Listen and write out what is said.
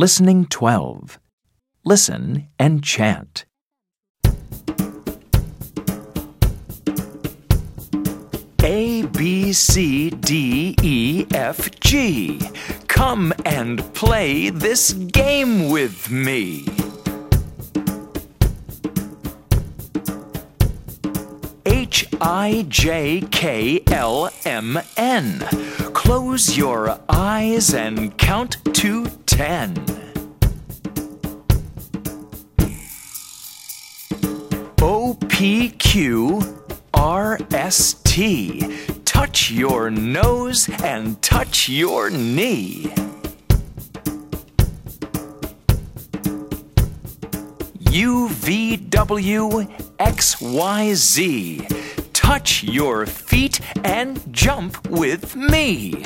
Listening 12. Listen and chant. A, B, C, D, E, F, G. Come and play this game with me. H, I, J, K, L, M, N. Close your eyes and count to ten. O, P, Q, R, S, T. Touch your nose and touch your knee. U, V, W, X, Y, Z. Touch your feet and jump with me.